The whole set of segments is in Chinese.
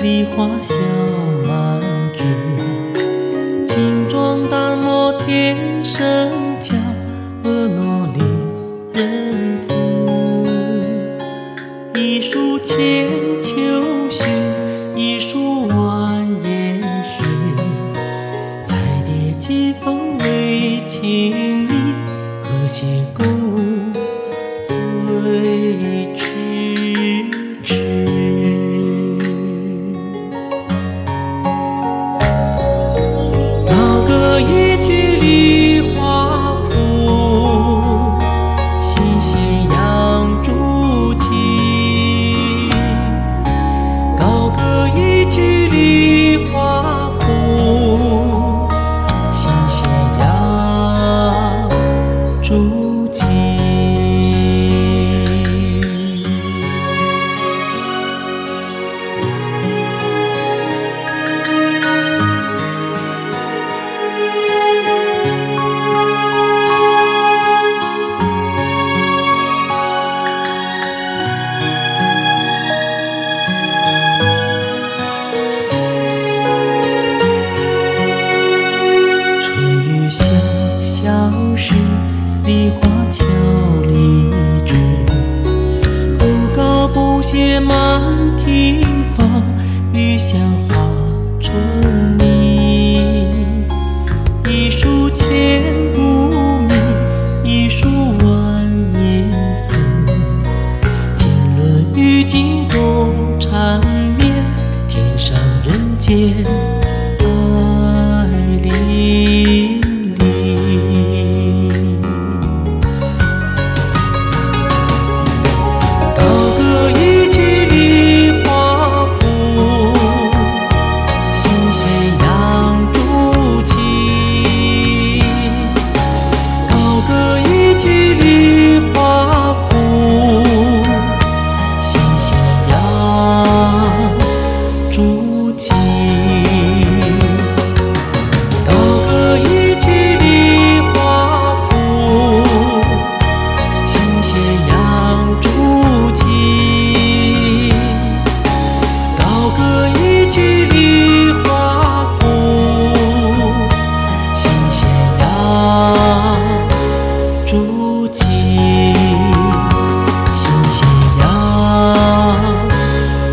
梨花笑满枝，轻装淡抹天生娇，婀娜丽人姿。一树千秋雪，一树万叶时。彩蝶接风为情侣，和谐共舞最痴高歌一曲离高不屑满庭芳，雨香花重泥。一树千古名，一树万年思。经纶与镜共缠绵，天上人间爱恋和一曲梨花赋，新咸阳，筑基，新咸阳，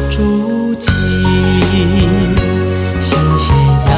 筑基，新咸阳，